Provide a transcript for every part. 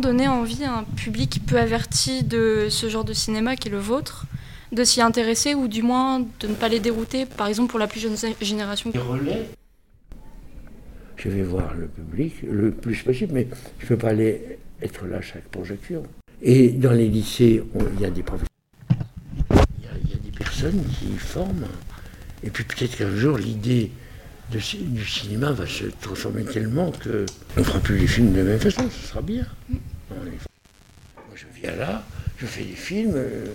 donner envie à un public peu averti de ce genre de cinéma qui est le vôtre de s'y intéresser ou du moins de ne pas les dérouter, par exemple pour la plus jeune génération Je vais voir le public le plus possible, mais je ne peux pas aller être là à chaque projection. Et dans les lycées, il y a des professeurs, il y, a des personnes qui forment, et puis peut-être qu'un jour l'idée du cinéma va se transformer tellement qu'on ne fera plus les films de la même façon, ce sera bien. Moi je viens là, je fais des films. Euh,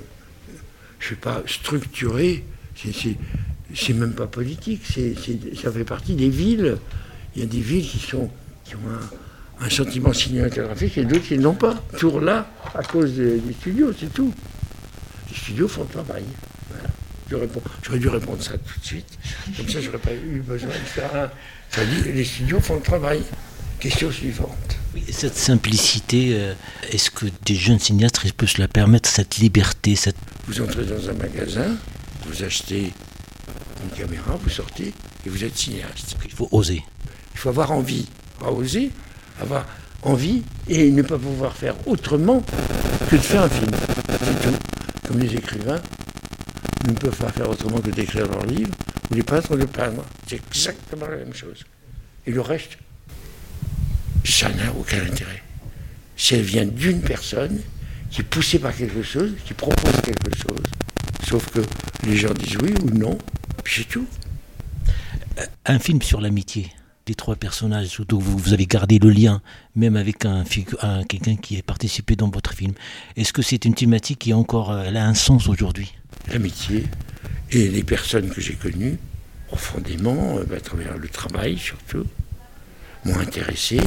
je ne suis pas structuré, c'est même pas politique, ça fait partie des villes. Il y a des villes qui, sont, qui ont un, sentiment cinématographique et d'autres qui n'ont pas. Toujours là, à cause des, studios, c'est tout. Les studios font le travail. J'aurais dû répondre ça tout de suite. Comme ça, je n'aurais pas eu besoin de faire un. Ça dit, les studios font le travail. Question suivante. Cette simplicité, euh, est-ce que des jeunes cinéastes peuvent se la permettre, cette liberté cette... Vous entrez dans un magasin, vous achetez une caméra, vous sortez et vous êtes cinéaste. Il faut oser. Il faut avoir envie. Pas oser, avoir envie et ne pas pouvoir faire autrement que de faire un film. C'est tout. Comme les écrivains ne peuvent pas faire autrement que d'écrire leur livre ou les peintres de peindre. C'est exactement la même chose. Et le reste, ça n'a aucun intérêt. Elle vient d'une personne qui est poussée par quelque chose, qui propose quelque chose, sauf que les gens disent oui ou non, puis c'est tout. Euh, un film sur l'amitié des trois personnages, surtout vous, vous avez gardé le lien, même avec un, quelqu'un qui a participé dans votre film. Est-ce que c'est une thématique qui a encore euh, a un sens aujourd'hui? L'amitié et les personnes que j'ai connues profondément, euh, à travers le travail surtout, m'ont intéressé.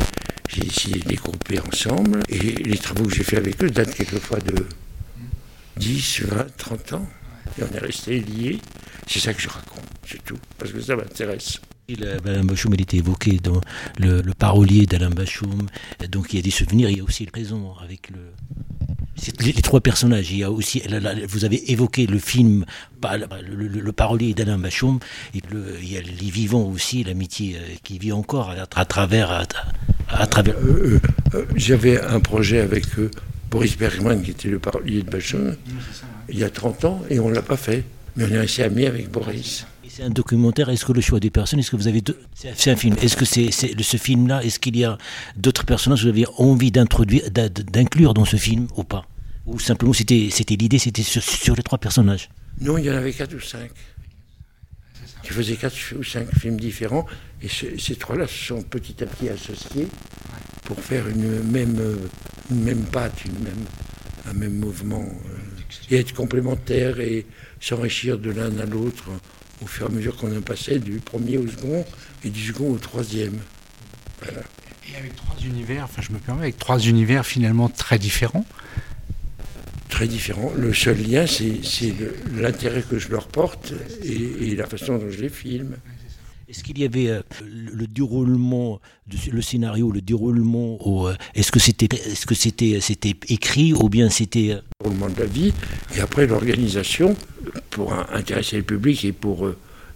J'ai décidé de les grouper ensemble. Et les travaux que j'ai faits avec eux datent quelquefois de 10, 20, 30 ans. Et on est restés liés. C'est ça que je raconte, c'est tout. Parce que ça m'intéresse. Alain Bachoum, il était évoqué dans le, parolier d'Alain Bachoum. Donc il y a des souvenirs, il y a aussi le présent avec le, les, trois personnages. Il y a aussi, vous avez évoqué le film, le, parolier d'Alain Bachoum, et il y a les vivants aussi, l'amitié euh, qui vit encore à, travers. À, travers. Euh, euh, j'avais un projet avec Boris Bergman, qui était le parolier de Bachoum, il y a 30 ans, et on ne l'a pas fait. Mais on est resté amis avec Boris. C'est un documentaire. Est-ce que le choix des personnes, est-ce que vous avez deux... C'est un film. Est-ce que c'est ce film-là, est-ce qu'il y a d'autres personnages que vous avez envie d'introduire, d'inclure dans ce film ou pas? Ou simplement c'était l'idée, c'était sur, les trois personnages? Non, il y en avait quatre ou cinq. Qui faisaient quatre ou cinq films différents, et ces trois-là se sont petit à petit associés pour faire une même même patte, une même un même mouvement, euh, et être complémentaires et s'enrichir de l'un à l'autre au fur et à mesure qu'on en passait du premier au second et du second au troisième. Et avec trois univers, enfin je me permets, avec trois univers finalement très différents. Très différents. Le seul lien, c'est l'intérêt que je leur porte et, la façon dont je les filme. Est-ce qu'il y avait euh, le, déroulement, le scénario, le déroulement, euh, est-ce que c'était, est-ce que c'était, c'était écrit ou bien c'était euh, le déroulement de la vie et après l'organisation pour intéresser le public et pour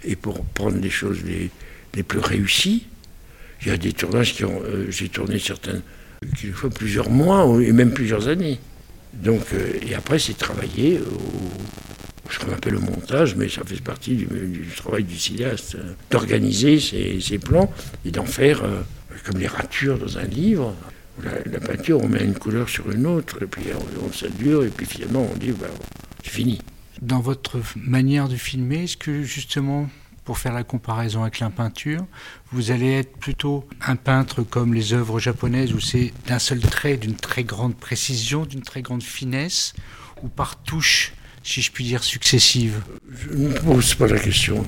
et pour prendre les choses les, les plus réussies. Il y a des tournages qui ont, j'ai tourné certains, fois plusieurs mois et même plusieurs années. Donc et après c'est travailler au ce qu'on appelle le montage, mais ça fait partie du, travail du cinéaste, euh, d'organiser ses, plans et d'en faire euh, comme les ratures dans un livre. La, peinture, on met une couleur sur une autre, et puis on, on s'adure, et puis finalement on dit, bah, c'est fini. Dans votre manière de filmer, est-ce que justement, pour faire la comparaison avec la peinture, vous allez être plutôt un peintre comme les œuvres japonaises, où c'est d'un seul trait, d'une très grande précision, d'une très grande finesse, ou par touche si je puis dire, successives Je ne pose pas la question.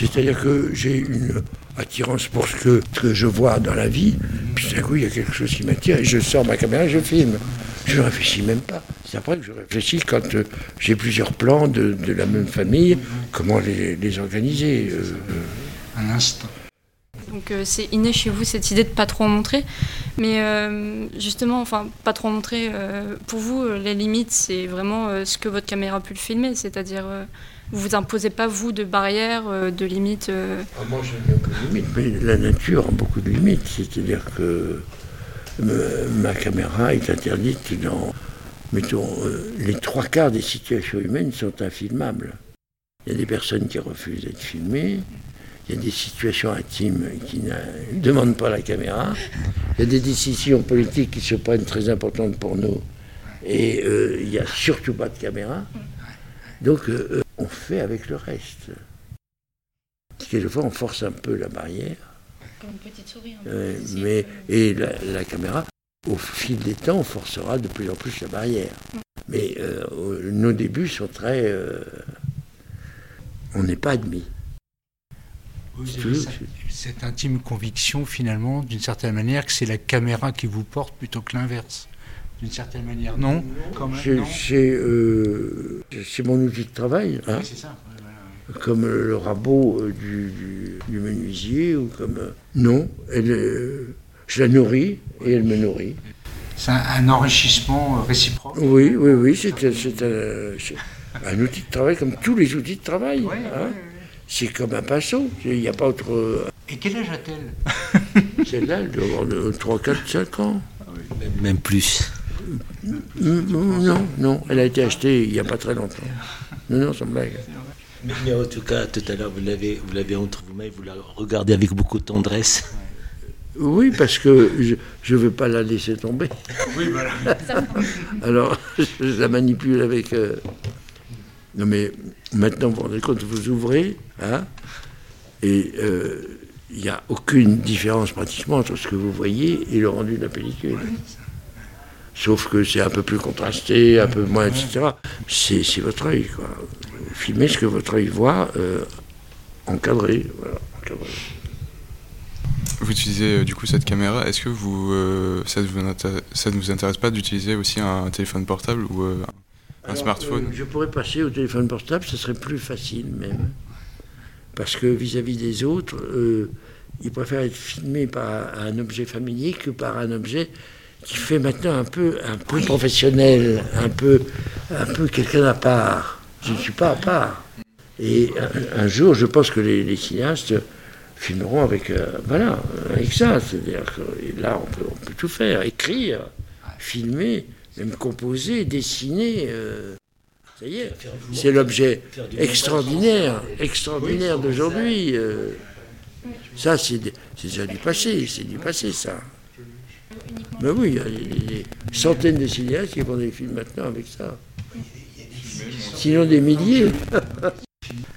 C'est-à-dire que j'ai une attirance pour ce que, je vois dans la vie, puis d'un coup, il y a quelque chose qui m'attire, et je sors ma caméra et je filme. Je ne réfléchis même pas. C'est après que je réfléchis quand euh, j'ai plusieurs plans de, la même famille, comment les, organiser. Euh, Un instant. Donc euh, c'est inné chez vous cette idée de pas trop en montrer. Mais euh, justement, enfin, pas trop en montrer. Euh, pour vous, les limites, c'est vraiment ce que votre caméra a pu le filmer. C'est-à-dire, vous vous imposez pas, vous, de barrières, de limites ah, Moi, j'ai de limites, mais la nature a beaucoup de limites. C'est-à-dire que euh, ma caméra est interdite dans, mettons, euh, les trois quarts des situations humaines sont infilmables. Il y a des personnes qui refusent d'être filmées, il y a des situations intimes qui ne demandent pas la caméra, il y a des décisions politiques qui se prennent très importantes pour nous, et euh, il n'y a surtout pas de caméra. Donc on fait avec le reste. Quelquefois on force un peu la barrière. Comme une petite souris. mais, et la, caméra, au fil des temps, on forcera de plus en plus la barrière. Mais euh, nos débuts sont très. Euh, on n'est pas admis. cette, intime conviction, finalement, d'une certaine manière, que c'est la caméra qui vous porte plutôt que l'inverse. D'une certaine manière, non euh, C'est mon outil de travail. Hein. c'est ça comme le rabot du, menuisier ou comme non elle je la nourris et elle me nourrit. C'est un, enrichissement réciproque oui oui oui c'est un, outil de travail comme tous les outils de travail hein. c'est comme un pinceau il n'y a pas autre et quel âge a-t-elle? celle-là elle doit avoir 3 4 5 ans. Même plus. Non non elle a été achetée il n'y a pas très longtemps. Non non sans blague. Mais, en tout cas, tout à l'heure, vous l'avez, vous l'avez entre vous-mêmes, vous la regardez avec beaucoup de tendresse. Oui, parce que je ne veux pas la laisser tomber. Oui, voilà. Alors, je la manipule avec. Euh, non, mais maintenant, vous vous rendez compte, vous ouvrez, hein, et euh, il n'y a aucune différence pratiquement entre ce que vous voyez et le rendu de la pellicule. Sauf que c'est un peu plus contrasté, un peu moins, etc. C'est, votre œil, quoi filmer ce que votre œil voit, euh, encadré, Vous utilisez euh, du coup cette caméra. Est-ce que vous, euh, ça, ne vous intéresse pas d'utiliser aussi un téléphone portable ou un smartphone Je pourrais passer au téléphone portable, ce serait plus facile même. Parce que vis-à-vis des autres, ils préfèrent être filmés par un objet familier que par un objet qui fait maintenant un peu, un peu professionnel, un peu, un peu quelqu'un à part. Je ne suis pas à part. Et un, jour, je pense que les, cinéastes filmeront avec, euh, voilà, avec ça. C'est-à-dire que là, on peut, tout faire, écrire, filmer, même composer, dessiner. Euh, ça y est, c'est l'objet extraordinaire, extraordinaire d'aujourd'hui. Euh. ça, c'est déjà du passé, c'est du passé, ça. Mais oui, il y a des, centaines de cinéastes qui font des films maintenant avec ça sinon des milliers.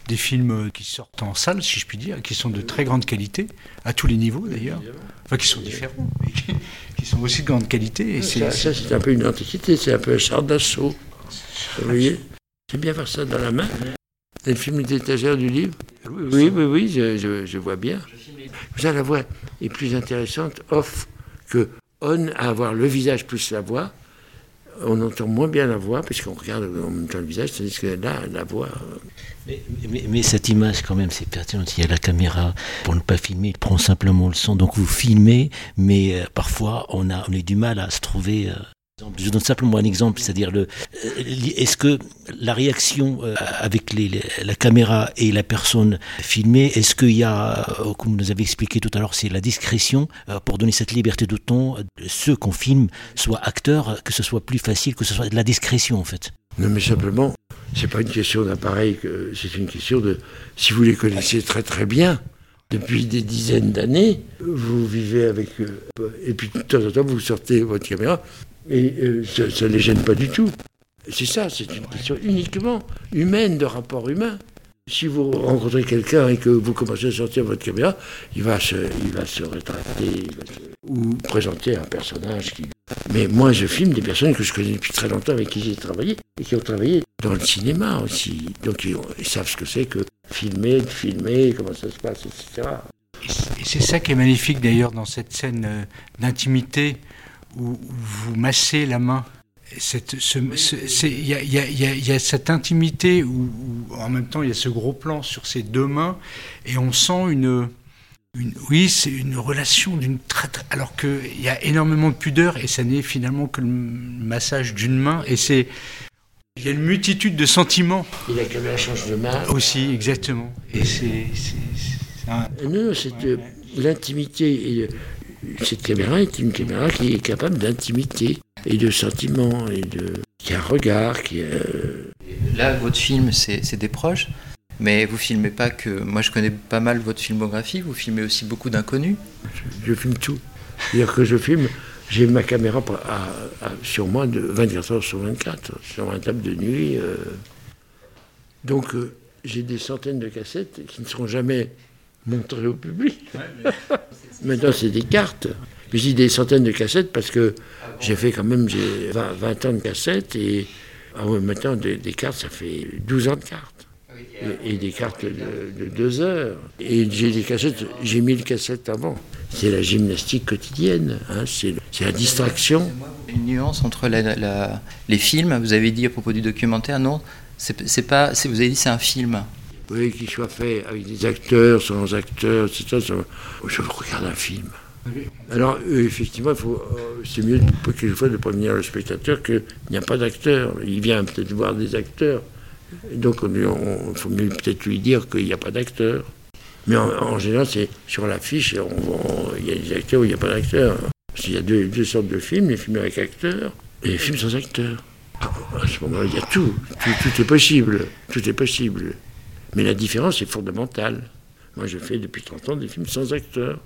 Des films qui sortent en salle, si je puis dire, qui sont de très grande qualité, à tous les niveaux d'ailleurs, enfin qui sont différents, mais qui, sont aussi de grande qualité. Et ça, c'est un peu une antiquité, c'est un peu un char d'assaut. Vous voyez J'aime bien voir ça dans la main. C'est le film d'étagère du livre Oui, oui, oui, je, vois bien. Ça, la voix est plus intéressante off que on à avoir le visage plus la voix on entend moins bien la voix, puisqu'on regarde en même temps le visage, tandis que là, la voix. Euh, mais, cette image, quand même, c'est pertinent. Il y a la caméra, pour ne pas filmer, il prend simplement le son. Donc vous filmez, mais euh, parfois, on a, on a du mal à se trouver. Je donne simplement un exemple, c'est-à-dire le, euh, est-ce que la réaction euh, avec la caméra et la personne filmée, est-ce qu'il y a, euh, comme vous nous avez expliqué tout à l'heure, c'est la discrétion pour donner cette liberté de ton, ceux qu'on filme soient acteurs, que ce soit plus facile, que ce soit de la discrétion en fait Non mais simplement, c'est pas une question d'appareil, c'est une question de, si vous les connaissez très très bien, depuis des dizaines d'années, vous vivez avec eux. Et puis de temps en temps, vous sortez votre caméra, et euh, ça ne les gêne pas du tout. C'est ça, c'est une question uniquement humaine, de rapport humain. Si vous rencontrez quelqu'un et que vous commencez à sortir votre caméra, il va se, il va se rétracter ou présenter un personnage qui... Mais moi, je filme des personnes que je connais depuis très longtemps, avec qui j'ai travaillé, et qui ont travaillé dans le cinéma aussi. Donc ils, savent ce que c'est que filmer, filmer, comment ça se passe, etc. Et c'est ça qui est magnifique d'ailleurs dans cette scène euh, d'intimité où, vous massez la main. Il y, a cette intimité où, en même temps il y a ce gros plan sur ces deux mains et on sent une, oui, c'est une relation d'une traite, alors qu'il y a énormément de pudeur et ça n'est finalement que le massage d'une main et c'est il y a une multitude de sentiments. Et la caméra change de main. Aussi, exactement. Et c'est. Non, c'est l'intimité cette caméra est une caméra qui est capable d'intimité et de sentiment et de qui a un regard, qui a... Là, votre film, c'est des proches, mais vous filmez pas que. Moi, je connais pas mal votre filmographie. Vous filmez aussi beaucoup d'inconnus. Je, filme tout. C'est-à-dire que je filme. J'ai ma caméra sur moi de 24 heures sur 24, sur un table de nuit. Euh. Donc, euh, j'ai des centaines de cassettes qui ne seront jamais montrées au public. Maintenant, c'est des cartes. J'ai des centaines de cassettes parce que j'ai fait quand même j'ai 20, ans de cassettes et ah maintenant des, cartes, ça fait 12 ans de cartes. Et, des cartes de, 2 heures. Et j'ai des cassettes, j'ai mis le cassette avant. C'est la gymnastique quotidienne, hein, c'est la distraction. Une nuance entre les films, vous avez dit à propos du documentaire, non c'est pas, vous avez dit c'est un film. Oui, qu'il soit fait avec des acteurs, sans acteurs, etc. Je regarde un film. Alors, euh, effectivement, euh, c'est mieux quelquefois de prévenir le spectateur qu'il n'y a pas d'acteur. Il vient peut-être voir des acteurs. donc, il faut mieux peut-être lui dire qu'il n'y a pas d'acteur. Mais en, général, c'est sur l'affiche, il y a des acteurs ou il n'y a pas d'acteurs. Il y a deux, sortes de films, les films avec acteurs et les films sans acteurs. À ce moment-là, il y a tout. tout. est possible. Tout est possible. Mais la différence est fondamentale. Moi, je fais depuis 30 ans des films sans acteurs.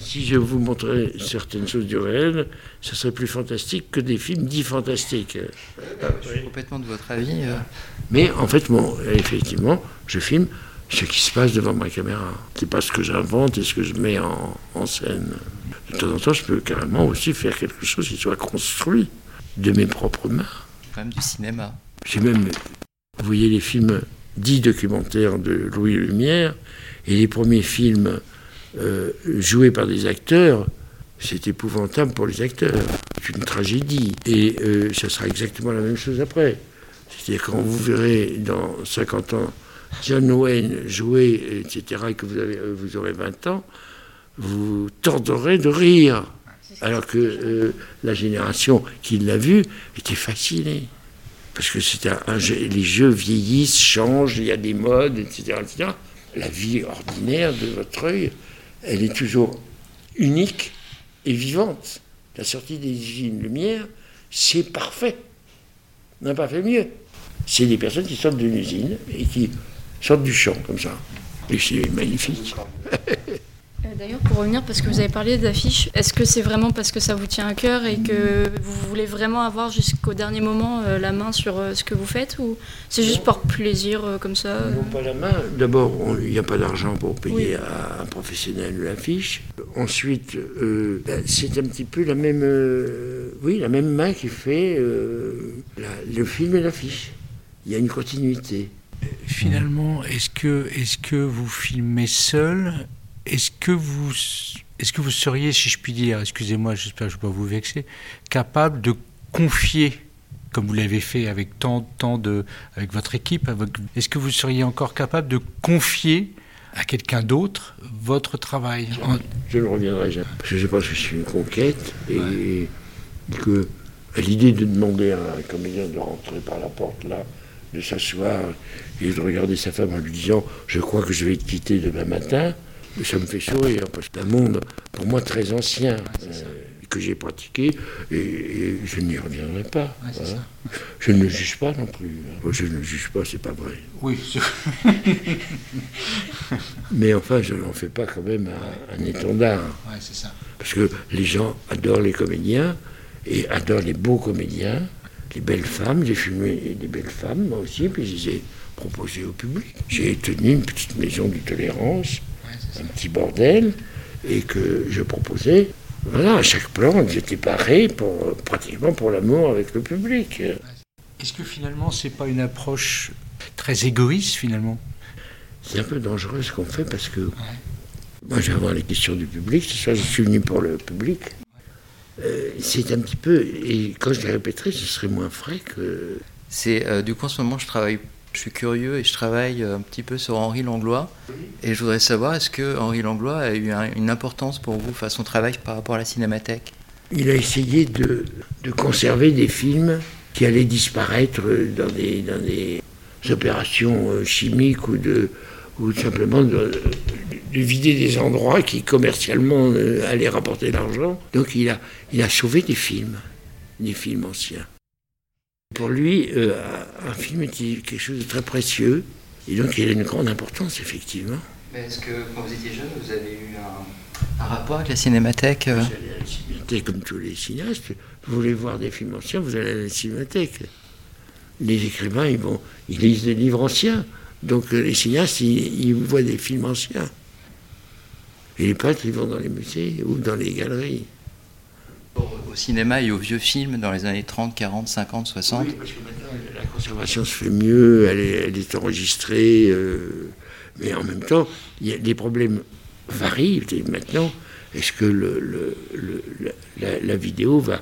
Si je vous montrais certaines choses du réel, ce serait plus fantastique que des films dits fantastiques. Je suis complètement de votre avis. Euh. Mais en fait, bon, effectivement, je filme ce qui se passe devant ma caméra. C'est pas ce que j'invente et ce que je mets en, en, scène. De temps en temps, je peux carrément aussi faire quelque chose qui soit construit de mes propres mains. Quand même du cinéma. J'ai même, vous voyez les films dits documentaires de Louis Lumière et les premiers films euh, joué par des acteurs, c'est épouvantable pour les acteurs. C'est une tragédie. Et euh, ça sera exactement la même chose après. C'est-à-dire quand vous verrez dans 50 ans John Wayne jouer, etc., et que vous, avez, euh, vous aurez 20 ans, vous tordrez de rire. Alors que la génération qui l'a vu était fascinée. Parce que les jeux vieillissent, changent, il y a des modes, etc., etc. La vie ordinaire de votre œil elle est toujours unique et vivante. La sortie des usines Lumière, c'est parfait. On n'a pas fait mieux. C'est des personnes qui sortent d'une usine et qui sortent du champ comme ça. Et c'est magnifique. Euh, d'ailleurs, pour revenir, parce que vous avez parlé d'affiches, est-ce que c'est vraiment parce que ça vous tient à cœur et que vous voulez vraiment avoir jusqu'au dernier moment euh, la main sur euh, ce que vous faites ou c'est juste par plaisir comme ça Non, pas la main. D'abord, il n'y a pas d'argent pour payer à un professionnel l'affiche. Ensuite, ben, c'est un petit peu la même, oui, la même main qui fait le film et l'affiche. Il y a une continuité. Finalement, est-ce que, est-ce que vous filmez seul est-ce que vous est-ce que vous seriez, si je puis dire, excusez-moi, j'espère que je ne vais pas vous vexer, capable de confier, comme vous l'avez fait avec tant, tant de, avec votre équipe, est-ce que vous seriez encore capable de confier à quelqu'un d'autre votre travail Je ne reviendrai jamais. Parce que je pense que c'est une conquête et que l'idée de demander à un comédien de rentrer par la porte là, de s'asseoir et de regarder sa femme en lui disant Je crois que je vais te quitter demain matin ça me fait sourire, parce que c'est un monde, pour moi, très ancien, euh, que j'ai pratiqué, et, je n'y reviendrai pas. Je ne juge pas non plus. Je ne juge pas, c'est pas vrai. Oui. Mais enfin, je n'en fais pas quand même un, étendard. c'est ça. Parce que les gens adorent les comédiens, et adorent les beaux comédiens, les belles femmes. J'ai filmé des belles femmes, moi aussi, puis je les ai proposées au public. J'ai tenu une petite maison de tolérance un petit bordel, et que je proposais. Voilà, à chaque plan, j'étais paré pour, pratiquement pour l'amour avec le public. Est-ce que finalement, c'est pas une approche très égoïste finalement? C'est un peu dangereux ce qu'on fait parce que moi, j'ai avoir les questions du public. C'est ça, je suis venu pour le public. Euh, c'est un petit peu, et quand je les répéterai, ce serait moins frais que. C'est euh, du coup en ce moment, je travaille je suis curieux et je travaille un petit peu sur Henri Langlois. Et je voudrais savoir, est-ce que Henri Langlois a eu une importance pour vous, à son travail par rapport à la cinémathèque? Il a essayé de, de, conserver des films qui allaient disparaître dans des, opérations euh, chimiques ou de, ou simplement de, vider des endroits qui commercialement euh, allaient rapporter l'argent. Donc il a, il a sauvé des films, des films anciens. Pour lui, euh, un film est quelque chose de très précieux, et donc il a une grande importance, effectivement. Mais est-ce que quand vous étiez jeune, vous avez eu un, rapport avec la cinémathèque euh à la cinémathèque comme tous les cinéastes. Vous voulez voir des films anciens, vous allez à la cinémathèque. Les écrivains, ils, vont, ils lisent des livres anciens. Donc euh, les cinéastes, ils, voient des films anciens. Et les peintres, ils vont dans les musées ou dans les galeries. Au cinéma et aux vieux films dans les années 30, 40, 50, 60 Oui, parce que maintenant, la conservation se fait mieux, elle est, elle est enregistrée. Euh, mais en même temps, y a, les problèmes varient maintenant. Est-ce que le, la, vidéo va,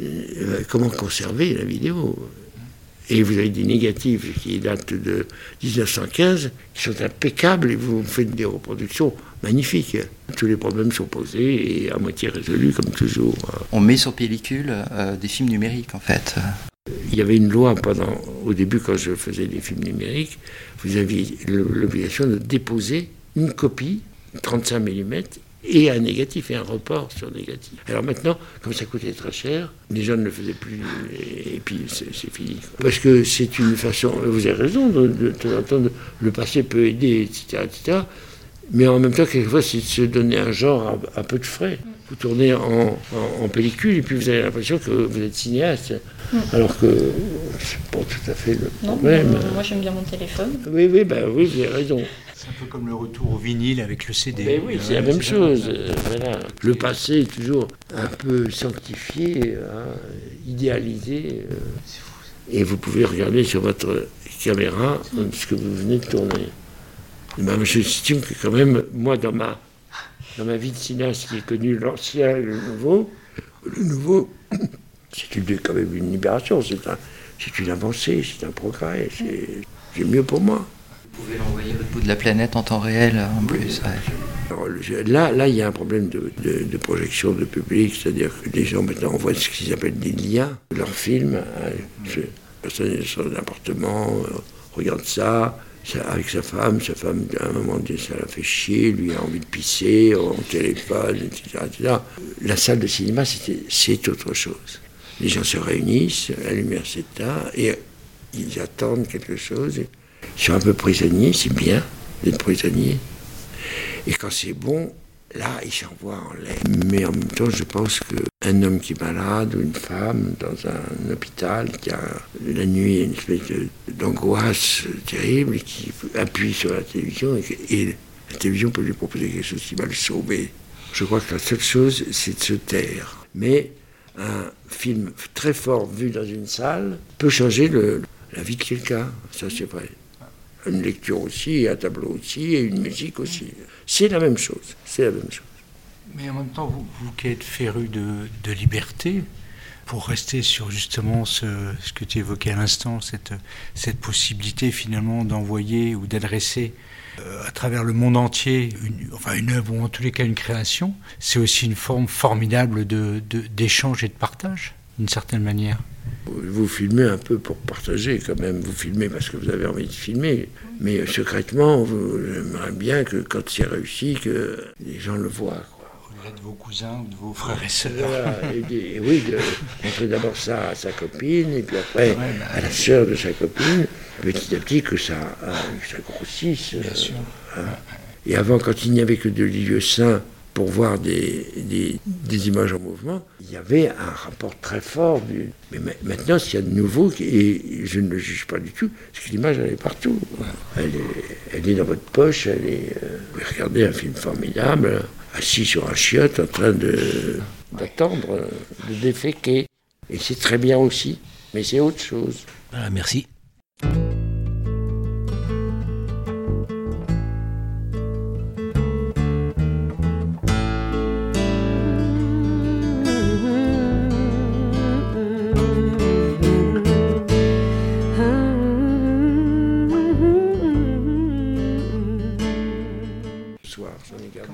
euh, Comment conserver la vidéo? Et vous avez des négatifs qui datent de 1915, qui sont impeccables, et vous faites des reproductions magnifiques. Tous les problèmes sont posés et à moitié résolus, comme toujours. On met sur pellicule euh, des films numériques, en fait. Il y avait une loi pendant, au début, quand je faisais des films numériques, vous aviez l'obligation de déposer une copie 35 mm et un négatif et un report sur négatif. Alors maintenant, comme ça coûtait très cher, les gens ne le faisaient plus et puis c'est fini. Parce que c'est une façon, vous avez raison, de, de, le passé peut aider, etc., etc. Mais en même temps, quelquefois, c'est de se donner un genre un, peu de frais. Vous tournez en, en, pellicule et puis vous avez l'impression que vous êtes cinéaste. Mm. Alors que c'est pas tout à fait le problème. moi j'aime bien mon téléphone. Oui, oui, ben, oui, vous avez raison. C'est un peu comme le retour au vinyle avec le CD. Mais oui, c'est la même chose. Euh, le passé est toujours un peu sanctifié, hein, idéalisé. Euh, et vous pouvez regarder sur votre caméra ce que vous venez de tourner. Ben, j'estime que quand même, moi, dans ma, dans ma vie de cinéaste qui ai connu l'ancien et le nouveau, le nouveau, c'est quand même une libération, c'est un, une avancée, c'est un progrès, c'est mieux pour moi. Vous pouvez l'envoyer au bout de la planète en temps réel en plus. là, là, il y a un problème de, de, projection de public, c'est-à-dire que les gens maintenant envoient ce qu'ils appellent des liens, leurs films. Hein, personne est dans son appartement, euh, regarde ça, avec sa femme, sa femme, à un moment donné, ça l'a fait chier, lui a envie de pisser, en téléphone, etc., etc. La salle de cinéma, c'est autre chose. Les gens se réunissent, la lumière s'éteint, et ils attendent quelque chose. Ils sont un peu prisonniers, c'est bien d'être prisonnier. Et quand c'est bon, là, ils s'envoient en l'air. Mais en même temps, je pense qu'un homme qui est malade ou une femme dans un hôpital qui a la nuit une espèce d'angoisse terrible qui appuie sur la télévision et, la télévision peut lui proposer quelque chose qui va le sauver. Je crois que la seule chose, c'est de se taire. Mais un film très fort vu dans une salle peut changer la vie de quelqu'un. Ça, c'est vrai une lecture aussi, un tableau aussi, et une musique aussi. C'est la même chose. C'est la même chose. Mais en même temps, vous, qui êtes féru de, liberté, pour rester sur justement ce, que tu évoquais à l'instant, cette, cette possibilité finalement d'envoyer ou d'adresser euh, à travers le monde entier une, enfin une œuvre ou en tous les cas une création, c'est aussi une forme formidable d'échange de, et de partage, d'une certaine manière. Vous filmez un peu pour partager quand même. Vous filmez parce que vous avez envie de filmer. Mais secrètement, vous aimeriez bien que quand c'est réussi, que les gens le voient. Au-delà de vos cousins ou de vos frères et sœurs. et, oui, de montrer d'abord ça à sa copine, et puis après bah à la sœur de sa copine, petit à petit que ça, euh, ça grossisse. Bien sûr. Hein. Et avant, quand il n'y avait que de lieux saints, pour voir des, des, images en mouvement, il y avait un rapport très fort. Du... Mais maintenant, s'il y a de nouveau, et je ne le juge pas du tout, parce que l'image, elle est partout. Elle est, elle est dans votre poche, elle est... Euh, vous pouvez regarder un film formidable, assis sur un chiotte, en train d'attendre, de, déféquer. Et c'est très bien aussi, mais c'est autre chose. Ah, merci.